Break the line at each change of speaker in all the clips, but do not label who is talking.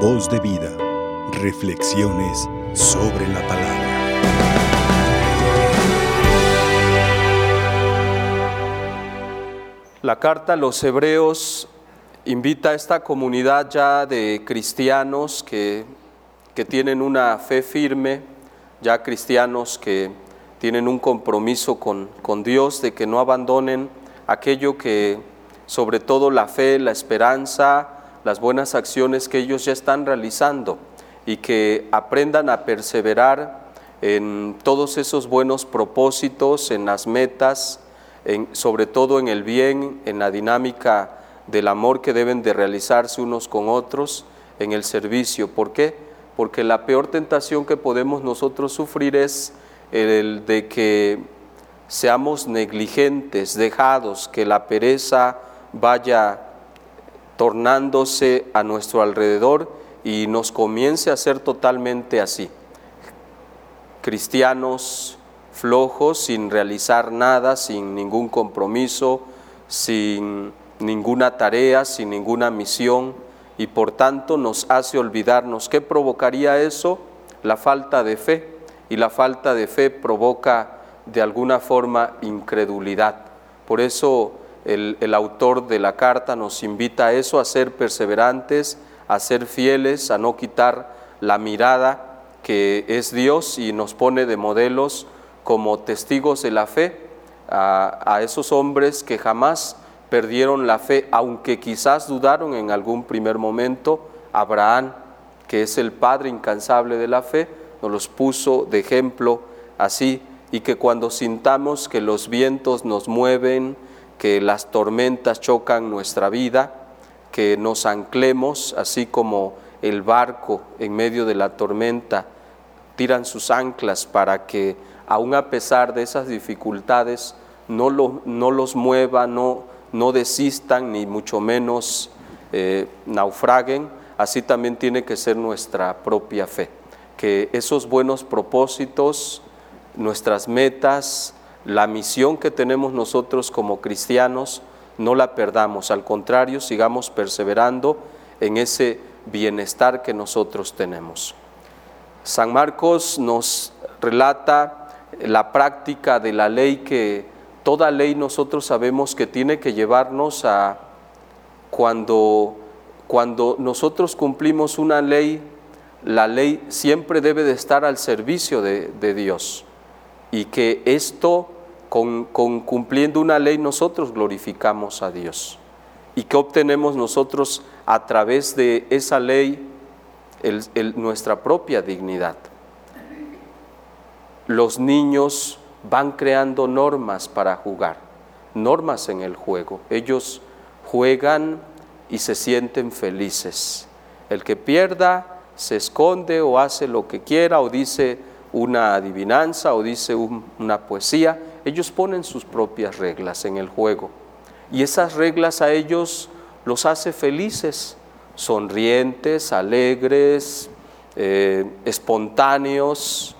Voz de vida. Reflexiones sobre la palabra.
La carta a los hebreos invita a esta comunidad ya de cristianos que, que tienen una fe firme, ya cristianos que tienen un compromiso con, con Dios de que no abandonen aquello que, sobre todo la fe, la esperanza, las buenas acciones que ellos ya están realizando y que aprendan a perseverar en todos esos buenos propósitos, en las metas, sobre todo en el bien, en la dinámica del amor que deben de realizarse unos con otros, en el servicio. ¿Por qué? Porque la peor tentación que podemos nosotros sufrir es el de que seamos negligentes, dejados, que la pereza vaya tornándose a nuestro alrededor y nos comience a ser totalmente así. Cristianos flojos, sin realizar nada, sin ningún compromiso, sin ninguna tarea, sin ninguna misión, y por tanto nos hace olvidarnos. ¿Qué provocaría eso? La falta de fe, y la falta de fe provoca de alguna forma incredulidad. Por eso el, autor de la carta nos invita a eso, a ser perseverantes, a ser fieles, a no quitar la mirada que es Dios y nos pone de modelos como testigos de la fe a, a esos hombres que jamás perdieron la fe, aunque quizás dudaron en algún primer momento. Abraham, que es el padre incansable de la fe, nos los puso de ejemplo así y que cuando sintamos que los vientos nos mueven, que las tormentas chocan nuestra vida, que nos anclemos, así como el barco en medio de la tormenta tiran sus anclas para que aun a pesar de esas dificultades no, lo, no los mueva, no, no desistan ni mucho menos eh, naufraguen, así también tiene que ser nuestra propia fe, que esos buenos propósitos, nuestras metas, la misión que tenemos nosotros como cristianos, no la perdamos, al contrario, sigamos perseverando en ese bienestar que nosotros tenemos. San Marcos nos relata la práctica de la ley que toda ley nosotros sabemos que tiene que llevarnos a cuando, cuando nosotros cumplimos una ley, la ley siempre debe de estar al servicio de, de Dios y que esto, con, cumpliendo una ley, nosotros glorificamos a Dios. ¿Y qué obtenemos nosotros a través de esa ley? Nuestra propia dignidad. Los niños van creando normas para jugar, normas en el juego. Ellos juegan y se sienten felices. El que pierda se esconde o hace lo que quiera o dice una adivinanza o dice un, una poesía, ellos ponen sus propias reglas en el juego. Y esas reglas a ellos los hace felices, sonrientes, alegres, eh, espontáneos.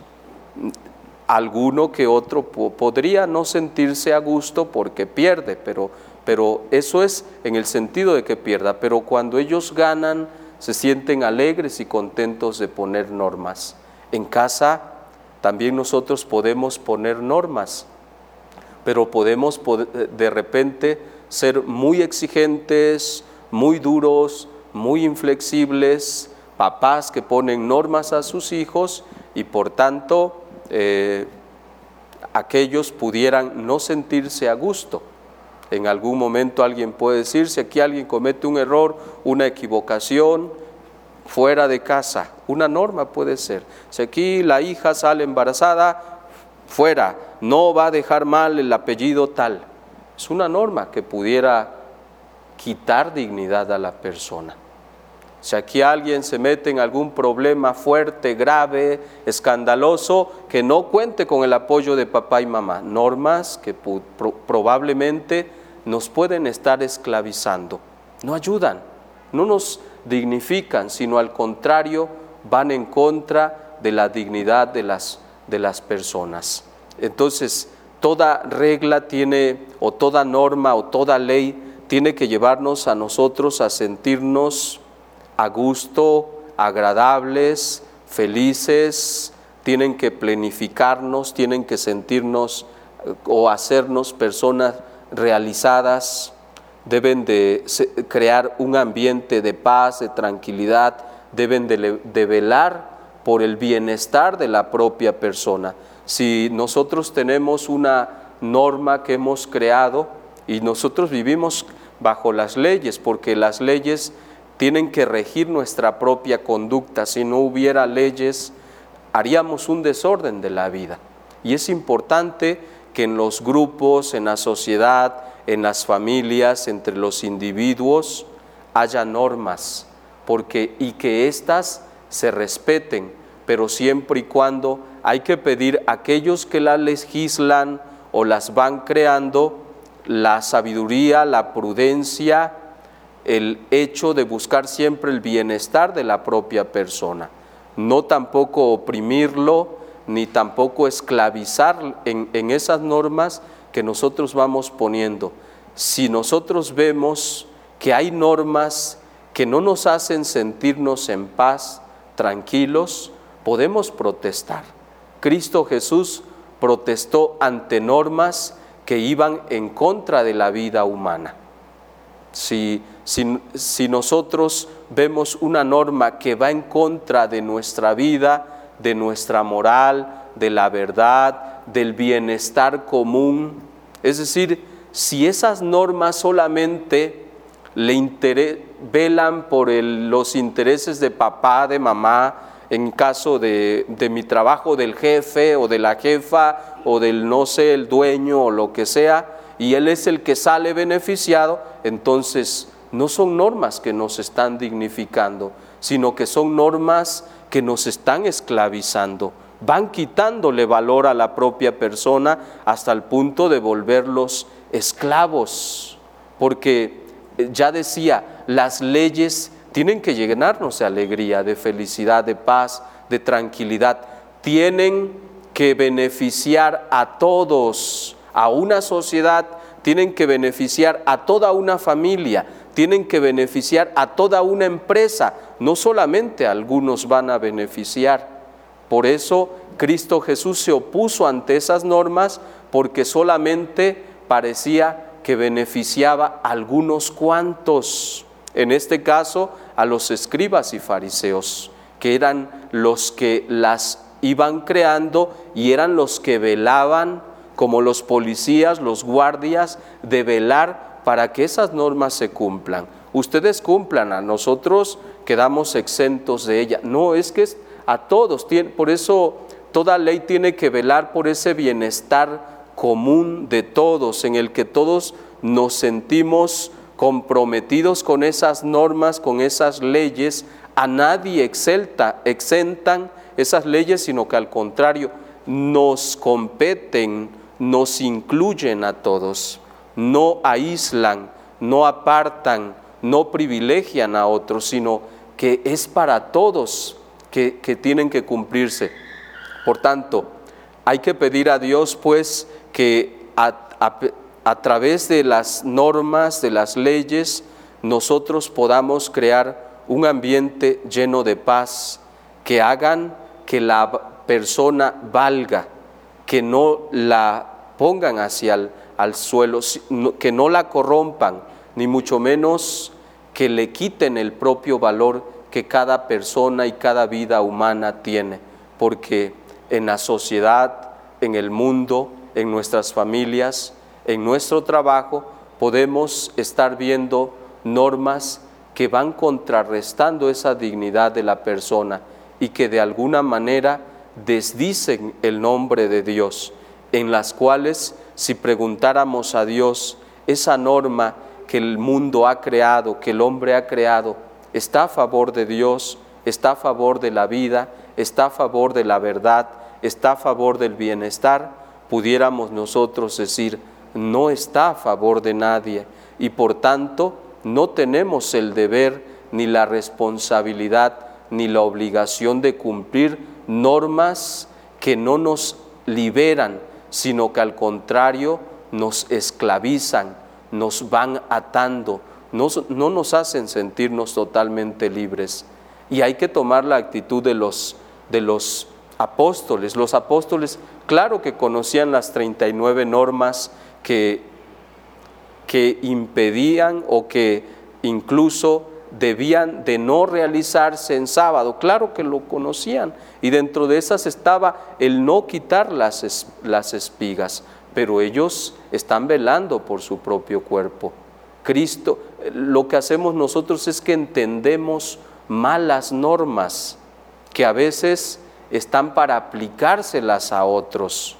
Alguno que otro podría no sentirse a gusto porque pierde, pero, pero eso es en el sentido de que pierda. Pero cuando ellos ganan, se sienten alegres y contentos de poner normas. En casa también nosotros podemos poner normas, pero podemos de repente ser muy exigentes, muy duros, muy inflexibles, papás que ponen normas a sus hijos y por tanto eh, aquellos pudieran no sentirse a gusto. En algún momento alguien puede decir, si aquí alguien comete un error, una equivocación, fuera de casa. Una norma puede ser. Si aquí la hija sale embarazada, fuera, no va a dejar mal el apellido tal. Es una norma que pudiera quitar dignidad a la persona. Si aquí alguien se mete en algún problema fuerte, grave, escandaloso, que no cuente con el apoyo de papá y mamá. Normas que probablemente nos pueden estar esclavizando. No ayudan, no nos dignifican, sino al contrario, van en contra de la dignidad de las, de las personas. Entonces, toda regla tiene, o toda norma, o toda ley, tiene que llevarnos a nosotros a sentirnos a gusto, agradables, felices, tienen que planificarnos, tienen que sentirnos eh, o hacernos personas realizadas, deben de crear un ambiente de paz, de tranquilidad, deben de, velar por el bienestar de la propia persona. Si nosotros tenemos una norma que hemos creado y nosotros vivimos bajo las leyes, porque las leyes tienen que regir nuestra propia conducta, si no hubiera leyes, haríamos un desorden de la vida. Y es importante que en los grupos, en la sociedad, en las familias, entre los individuos, haya normas, porque y que éstas se respeten, pero siempre y cuando hay que pedir a aquellos que las legislan o las van creando la sabiduría, la prudencia, el hecho de buscar siempre el bienestar de la propia persona no tampoco oprimirlo, ni tampoco esclavizar en, esas normas que nosotros vamos poniendo. Si nosotros vemos que hay normas que no nos hacen sentirnos en paz, tranquilos, podemos protestar. Cristo Jesús protestó ante normas que iban en contra de la vida humana. Si, si, nosotros vemos una norma que va en contra de nuestra vida, de nuestra moral, de la verdad, del bienestar común, es decir, si esas normas solamente le velan por los intereses de papá, de mamá, en caso de, mi trabajo del jefe o de la jefa o del no sé, el dueño o lo que sea, y él es el que sale beneficiado, entonces no son normas que nos están dignificando, sino que son normas que nos están esclavizando, van quitándole valor a la propia persona hasta el punto de volverlos esclavos, porque eh, ya decía, las leyes tienen que llenarnos de alegría, de felicidad, de paz, de tranquilidad, tienen que beneficiar a todos, a una sociedad, tienen que beneficiar a toda una familia, tienen que beneficiar a toda una empresa, no solamente algunos van a beneficiar. Por eso Cristo Jesús se opuso ante esas normas porque solamente parecía que beneficiaba a algunos cuantos, en este caso a los escribas y fariseos, que eran los que las iban creando y eran los que velaban como los policías, los guardias, de velar para que esas normas se cumplan. Ustedes cumplan, a nosotros quedamos exentos de ella. No, es que es a todos, por eso toda ley tiene que velar por ese bienestar común de todos, en el que todos nos sentimos comprometidos con esas normas, con esas leyes. A nadie exelta, exentan esas leyes, sino que al contrario, nos competen nos incluyen a todos, no aíslan, no apartan, no privilegian a otros, sino que es para todos que, tienen que cumplirse. Por tanto, hay que pedir a Dios pues que través de las normas, de las leyes, nosotros podamos crear un ambiente lleno de paz, que hagan que la persona valga, que no la pongan hacia el al suelo, que no la corrompan, ni mucho menos que le quiten el propio valor que cada persona y cada vida humana tiene, porque en la sociedad, en el mundo, en nuestras familias, en nuestro trabajo, podemos estar viendo normas que van contrarrestando esa dignidad de la persona y que de alguna manera desdicen el nombre de Dios, en las cuales si preguntáramos a Dios, esa norma que el mundo ha creado, que el hombre ha creado, está a favor de Dios, está a favor de la vida, está a favor de la verdad, está a favor del bienestar, pudiéramos nosotros decir, no está a favor de nadie y por tanto no tenemos el deber ni la responsabilidad ni la obligación de cumplir normas que no nos liberan, sino que al contrario nos esclavizan, nos van atando, no nos hacen sentirnos totalmente libres. Y hay que tomar la actitud de los, de los apóstoles. Los apóstoles, claro que conocían las 39 normas que, impedían o que incluso debían de no realizarse en sábado. Claro que lo conocían. Y dentro de esas estaba el no quitar las, las espigas. Pero ellos están velando por su propio cuerpo. Cristo, lo que hacemos nosotros es que entendemos malas normas que a veces están para aplicárselas a otros.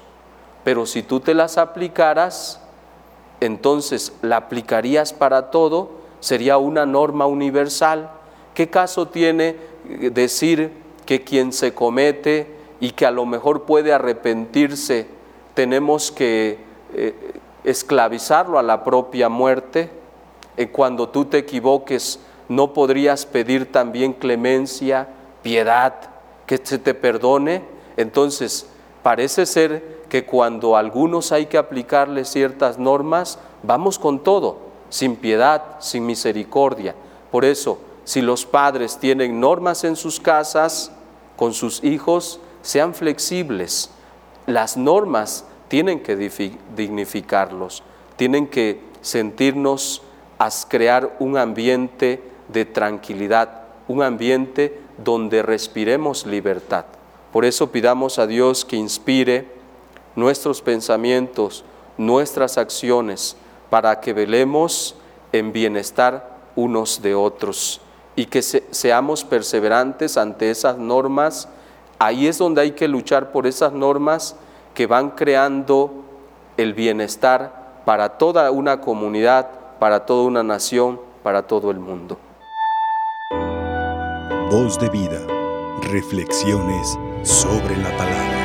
Pero si tú te las aplicaras, entonces la aplicarías para todo, sería una norma universal. ¿Qué caso tiene decir que quien se comete y que a lo mejor puede arrepentirse, tenemos que eh, esclavizarlo a la propia muerte? Eh, cuando tú te equivoques, ¿no podrías pedir también clemencia, piedad, que se te perdone? Entonces, parece ser que cuando a algunos hay que aplicarle ciertas normas, vamos con todo, sin piedad, sin misericordia. Por eso, si los padres tienen normas en sus casas, con sus hijos, sean flexibles. Las normas tienen que dignificarlos, tienen que sentirnos a crear un ambiente de tranquilidad, un ambiente donde respiremos libertad. Por eso pidamos a Dios que inspire nuestros pensamientos, nuestras acciones, para que velemos en bienestar unos de otros y que seamos perseverantes ante esas normas. Ahí es donde hay que luchar por esas normas que van creando el bienestar para toda una comunidad, para toda una nación, para todo el mundo.
Voz de vida, reflexiones sobre la palabra.